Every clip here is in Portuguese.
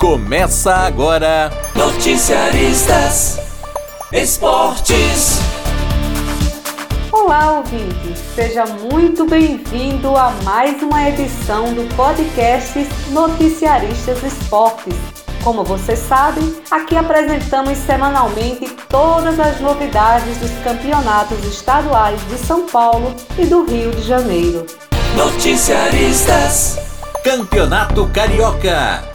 Começa agora. Noticiaristas Esportes. Olá, ouvinte. Seja muito bem-vindo a mais uma edição do podcast Noticiaristas Esportes. Como vocês sabem, aqui apresentamos semanalmente todas as novidades dos campeonatos estaduais de São Paulo e do Rio de Janeiro. Noticiaristas Campeonato Carioca.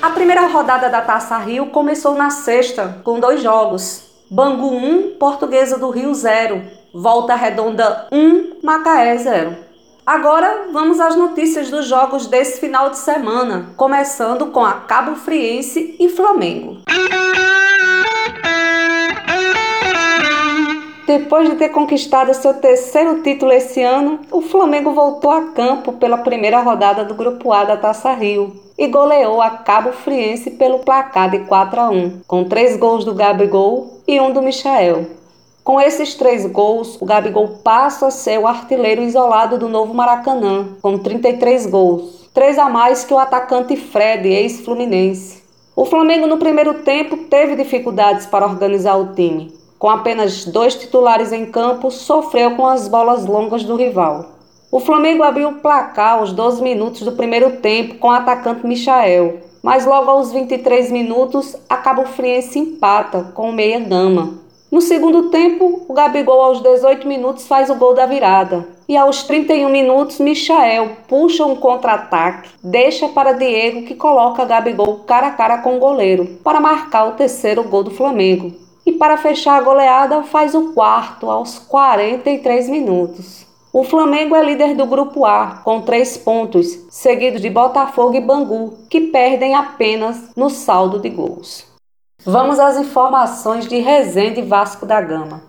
A primeira rodada da Taça Rio começou na sexta, com dois jogos. Bangu 1, Portuguesa do Rio 0. Volta Redonda 1, Macaé 0. Agora vamos às notícias dos jogos desse final de semana, começando com a Cabo Friense e Flamengo. Depois de ter conquistado seu terceiro título esse ano, o Flamengo voltou a campo pela primeira rodada do Grupo A da Taça Rio e goleou a Cabo Friense pelo placar de 4 a 1, com três gols do Gabigol e um do Michael. Com esses três gols, o Gabigol passa a ser o artilheiro isolado do novo Maracanã, com 33 gols, três a mais que o atacante Fred, ex-fluminense. O Flamengo no primeiro tempo teve dificuldades para organizar o time, com apenas dois titulares em campo, sofreu com as bolas longas do rival. O Flamengo abriu o placar aos 12 minutos do primeiro tempo com o atacante Michael, mas logo aos 23 minutos a Cabo Friense empata com o meia gama. No segundo tempo, o Gabigol aos 18 minutos faz o gol da virada. E aos 31 minutos, Michael puxa um contra-ataque, deixa para Diego que coloca Gabigol cara a cara com o goleiro para marcar o terceiro gol do Flamengo e, para fechar a goleada, faz o quarto aos 43 minutos. O Flamengo é líder do Grupo A, com três pontos, seguido de Botafogo e Bangu, que perdem apenas no saldo de gols. Vamos às informações de Resende Vasco da Gama.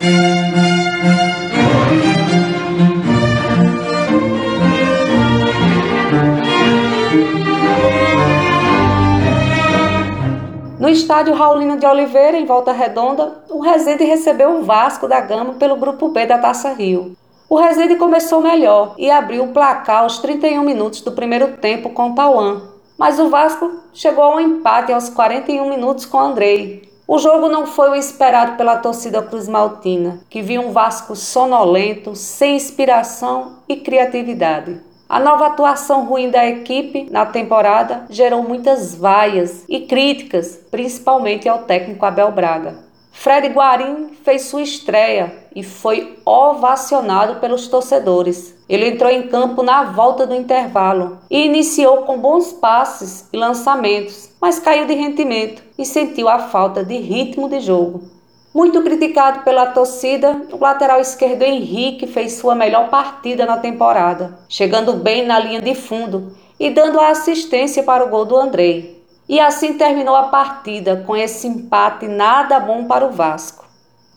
No estádio Raulino de Oliveira, em Volta Redonda, o Resende recebeu o Vasco da Gama pelo Grupo B da Taça Rio. O Resende começou melhor e abriu o placar aos 31 minutos do primeiro tempo com Tauan, mas o Vasco chegou ao empate aos 41 minutos com Andrei. O jogo não foi o esperado pela torcida Cruz Maltina, que viu um Vasco sonolento, sem inspiração e criatividade. A nova atuação ruim da equipe na temporada gerou muitas vaias e críticas, principalmente ao técnico Abel Braga. Fred Guarim fez sua estreia e foi ovacionado pelos torcedores. Ele entrou em campo na volta do intervalo e iniciou com bons passes e lançamentos, mas caiu de rendimento e sentiu a falta de ritmo de jogo. Muito criticado pela torcida, o lateral esquerdo Henrique fez sua melhor partida na temporada, chegando bem na linha de fundo e dando a assistência para o gol do Andrei. E assim terminou a partida com esse empate nada bom para o Vasco.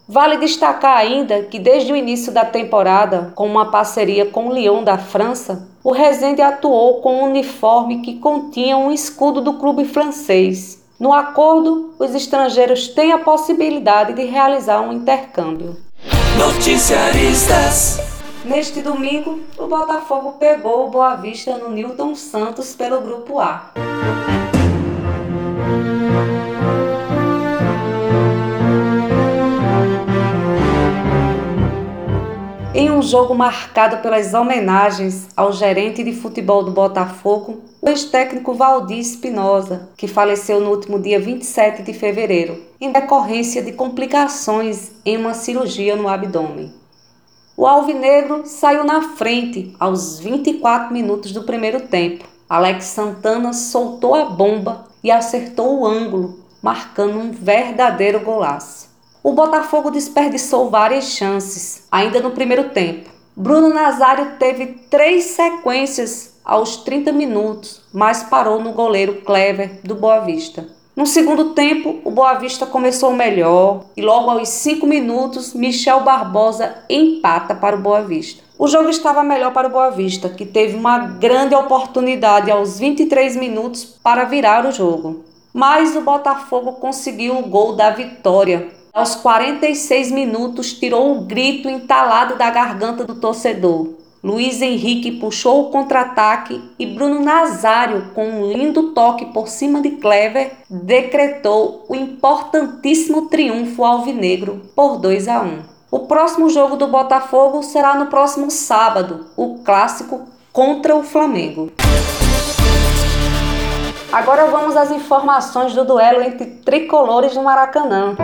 Vale destacar ainda que desde o início da temporada, com uma parceria com o Lyon da França, o Rezende atuou com um uniforme que continha um escudo do clube francês no acordo, os estrangeiros têm a possibilidade de realizar um intercâmbio. Noticiaristas. Neste domingo, o Botafogo pegou o Boa Vista no Newton Santos pelo Grupo A. um jogo marcado pelas homenagens ao gerente de futebol do Botafogo, o ex-técnico Valdir Espinosa, que faleceu no último dia 27 de fevereiro, em decorrência de complicações em uma cirurgia no abdômen. O Alvinegro saiu na frente aos 24 minutos do primeiro tempo. Alex Santana soltou a bomba e acertou o ângulo, marcando um verdadeiro golaço. O Botafogo desperdiçou várias chances, ainda no primeiro tempo. Bruno Nazário teve três sequências aos 30 minutos, mas parou no goleiro Clever do Boa Vista. No segundo tempo, o Boa Vista começou melhor e logo aos 5 minutos, Michel Barbosa empata para o Boa Vista. O jogo estava melhor para o Boa Vista, que teve uma grande oportunidade aos 23 minutos para virar o jogo. Mas o Botafogo conseguiu o gol da vitória aos 46 minutos, tirou o grito entalado da garganta do torcedor. Luiz Henrique puxou o contra-ataque e Bruno Nazário, com um lindo toque por cima de Clever, decretou o importantíssimo triunfo alvinegro por 2 a 1. O próximo jogo do Botafogo será no próximo sábado, o clássico contra o Flamengo. Agora vamos às informações do duelo entre tricolores no Maracanã.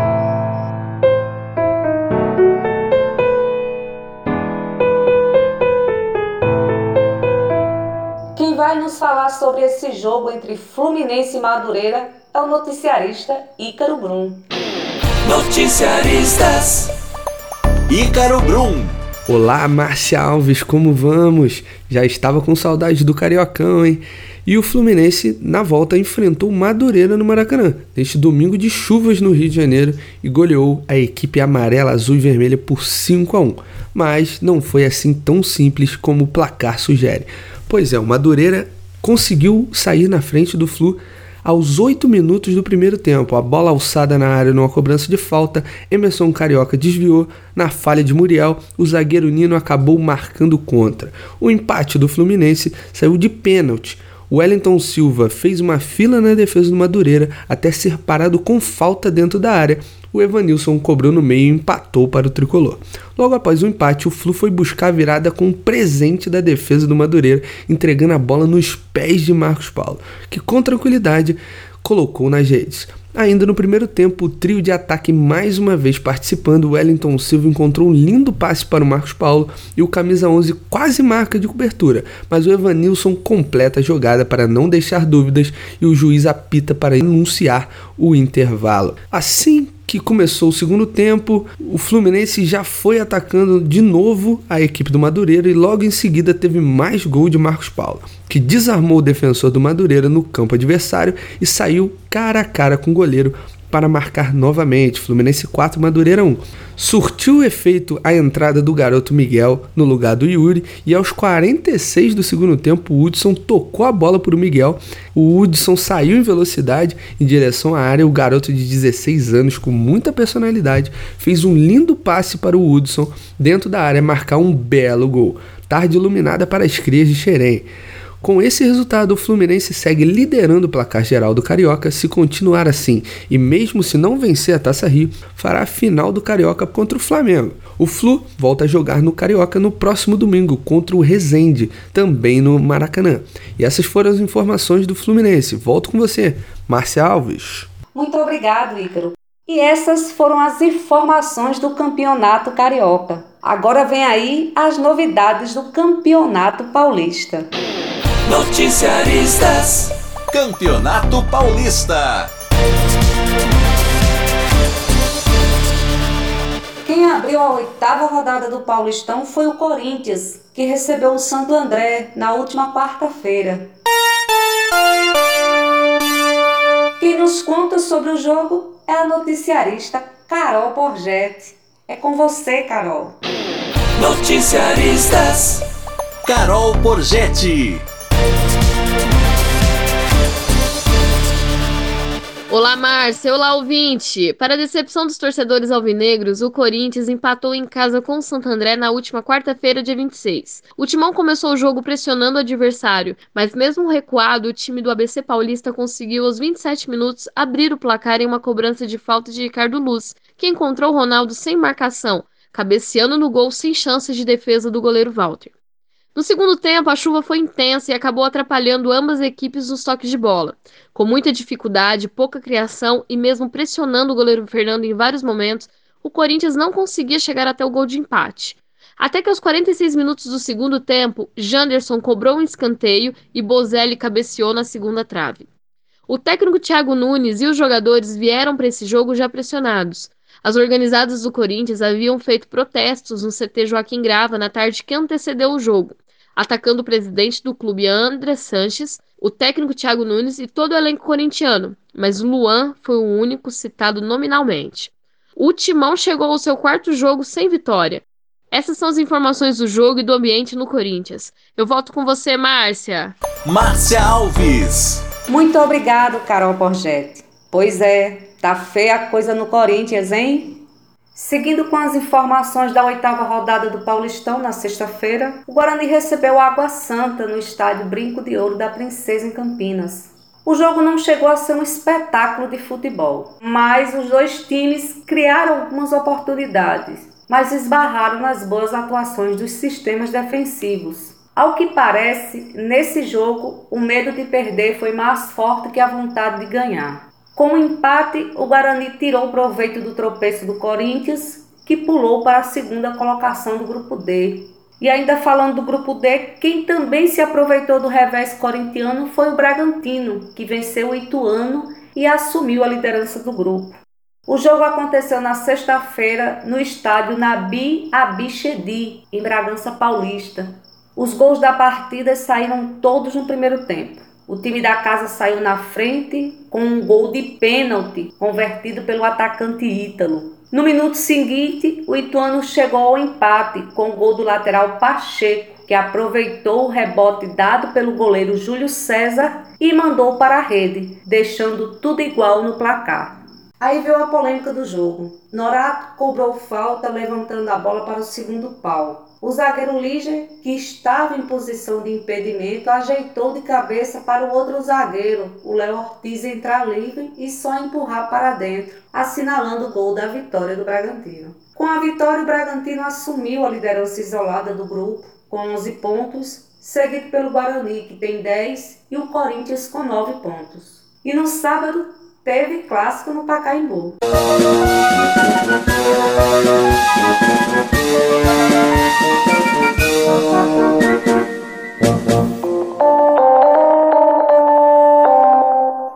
Nos falar sobre esse jogo entre Fluminense e Madureira é o noticiarista Ícaro Brum. Noticiaristas Ícaro Brum. Olá, Márcia Alves, como vamos? Já estava com saudade do Cariocão, hein? E o Fluminense, na volta, enfrentou Madureira no Maracanã, neste domingo de chuvas no Rio de Janeiro, e goleou a equipe amarela, azul e vermelha por 5 a 1. Mas não foi assim tão simples como o placar sugere. Pois é, o Madureira conseguiu sair na frente do Flu aos 8 minutos do primeiro tempo, a bola alçada na área numa cobrança de falta, Emerson Carioca desviou. Na falha de Muriel, o zagueiro Nino acabou marcando contra. O empate do Fluminense saiu de pênalti. Wellington Silva fez uma fila na defesa do Madureira até ser parado com falta dentro da área. O Evanilson cobrou no meio e empatou para o tricolor. Logo após o empate, o Flu foi buscar a virada com um presente da defesa do Madureira, entregando a bola nos pés de Marcos Paulo, que com tranquilidade colocou nas redes. Ainda no primeiro tempo, o trio de ataque mais uma vez participando, Wellington Silva encontrou um lindo passe para o Marcos Paulo e o camisa 11 quase marca de cobertura, mas o Evanilson completa a jogada para não deixar dúvidas e o juiz apita para anunciar o intervalo. Assim que começou o segundo tempo, o Fluminense já foi atacando de novo a equipe do Madureira e logo em seguida teve mais gol de Marcos Paulo, que desarmou o defensor do Madureira no campo adversário e saiu cara a cara com o goleiro para marcar novamente. Fluminense 4, Madureira 1. Surtiu efeito a entrada do garoto Miguel no lugar do Yuri e aos 46 do segundo tempo o Hudson tocou a bola para o Miguel. O Hudson saiu em velocidade em direção à área. O garoto de 16 anos com muita personalidade fez um lindo passe para o Hudson dentro da área marcar um belo gol. Tarde iluminada para as crias de Xerém. Com esse resultado, o Fluminense segue liderando o placar geral do Carioca se continuar assim, e mesmo se não vencer a Taça Rio, fará a final do Carioca contra o Flamengo. O Flu volta a jogar no Carioca no próximo domingo contra o Resende, também no Maracanã. E essas foram as informações do Fluminense. Volto com você, Márcia Alves. Muito obrigado, Ícaro. E essas foram as informações do Campeonato Carioca. Agora vem aí as novidades do Campeonato Paulista. Noticiaristas Campeonato Paulista. Quem abriu a oitava rodada do Paulistão foi o Corinthians, que recebeu o Santo André na última quarta-feira. Quem nos conta sobre o jogo é a noticiarista Carol Borgetti. É com você, Carol. Noticiaristas Carol Borgetti. Olá, Márcia. Olá, ouvinte. Para a decepção dos torcedores alvinegros, o Corinthians empatou em casa com o Santo André na última quarta-feira, dia 26. O Timão começou o jogo pressionando o adversário, mas mesmo recuado, o time do ABC Paulista conseguiu aos 27 minutos abrir o placar em uma cobrança de falta de Ricardo Luz, que encontrou Ronaldo sem marcação, cabeceando no gol sem chances de defesa do goleiro Walter. No segundo tempo, a chuva foi intensa e acabou atrapalhando ambas as equipes nos toques de bola. Com muita dificuldade, pouca criação e mesmo pressionando o goleiro Fernando em vários momentos, o Corinthians não conseguia chegar até o gol de empate. Até que aos 46 minutos do segundo tempo, Janderson cobrou um escanteio e Bozelli cabeceou na segunda trave. O técnico Thiago Nunes e os jogadores vieram para esse jogo já pressionados. As organizadas do Corinthians haviam feito protestos no CT Joaquim Grava na tarde que antecedeu o jogo atacando o presidente do clube André Sanches, o técnico Thiago Nunes e todo o elenco corintiano, mas Luan foi o único citado nominalmente. O Timão chegou ao seu quarto jogo sem vitória. Essas são as informações do jogo e do ambiente no Corinthians. Eu volto com você, Márcia. Márcia Alves. Muito obrigado, Carol Borgetti. Pois é, tá feia a coisa no Corinthians, hein? Seguindo com as informações da oitava rodada do Paulistão na sexta-feira, o Guarani recebeu Água Santa no estádio Brinco de Ouro da Princesa em Campinas. O jogo não chegou a ser um espetáculo de futebol, mas os dois times criaram algumas oportunidades, mas esbarraram nas boas atuações dos sistemas defensivos. Ao que parece, nesse jogo, o medo de perder foi mais forte que a vontade de ganhar. Com o empate, o Guarani tirou proveito do tropeço do Corinthians, que pulou para a segunda colocação do grupo D, e ainda falando do grupo D, quem também se aproveitou do revés corintiano foi o Bragantino, que venceu o Ituano e assumiu a liderança do grupo. O jogo aconteceu na sexta-feira no estádio Nabi Abichedi, em Bragança Paulista. Os gols da partida saíram todos no primeiro tempo. O time da casa saiu na frente com um gol de pênalti convertido pelo atacante Ítalo. No minuto seguinte, o Ituano chegou ao empate com o gol do lateral Pacheco, que aproveitou o rebote dado pelo goleiro Júlio César e mandou para a rede, deixando tudo igual no placar. Aí veio a polêmica do jogo. Norato cobrou falta levantando a bola para o segundo pau. O zagueiro Líger, que estava em posição de impedimento, ajeitou de cabeça para o outro zagueiro, o Léo Ortiz, entrar livre e só empurrar para dentro, assinalando o gol da vitória do Bragantino. Com a vitória, o Bragantino assumiu a liderança isolada do grupo, com 11 pontos, seguido pelo Guarani, que tem 10, e o Corinthians com 9 pontos. E no sábado, teve clássico no Pacaembu.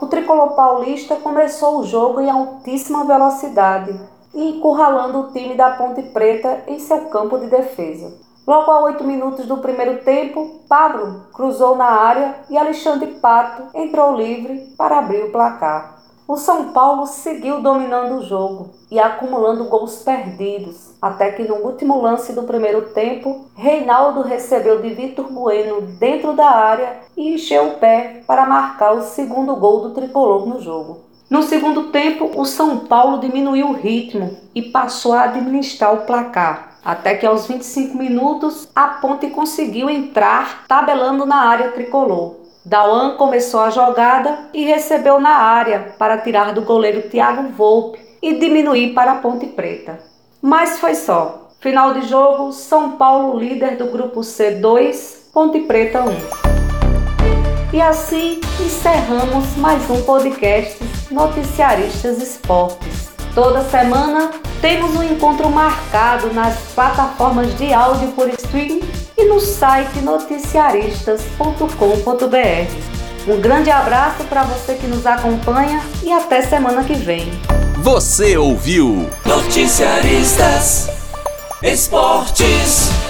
O tricolor paulista começou o jogo em altíssima velocidade e encurralando o time da Ponte Preta em seu campo de defesa. Logo a oito minutos do primeiro tempo, Pablo cruzou na área e Alexandre Pato entrou livre para abrir o placar. O São Paulo seguiu dominando o jogo e acumulando gols perdidos, até que no último lance do primeiro tempo, Reinaldo recebeu de Vitor Bueno dentro da área e encheu o pé para marcar o segundo gol do tricolor no jogo. No segundo tempo, o São Paulo diminuiu o ritmo e passou a administrar o placar, até que aos 25 minutos a Ponte conseguiu entrar tabelando na área tricolor. Dauan começou a jogada e recebeu na área para tirar do goleiro Thiago Volpe e diminuir para a Ponte Preta. Mas foi só. Final de jogo, São Paulo líder do grupo C2, Ponte Preta 1. E assim encerramos mais um podcast Noticiaristas Esportes. Toda semana temos um encontro marcado nas plataformas de áudio por streaming e no site noticiaristas.com.br. Um grande abraço para você que nos acompanha e até semana que vem. Você ouviu Noticiaristas Esportes.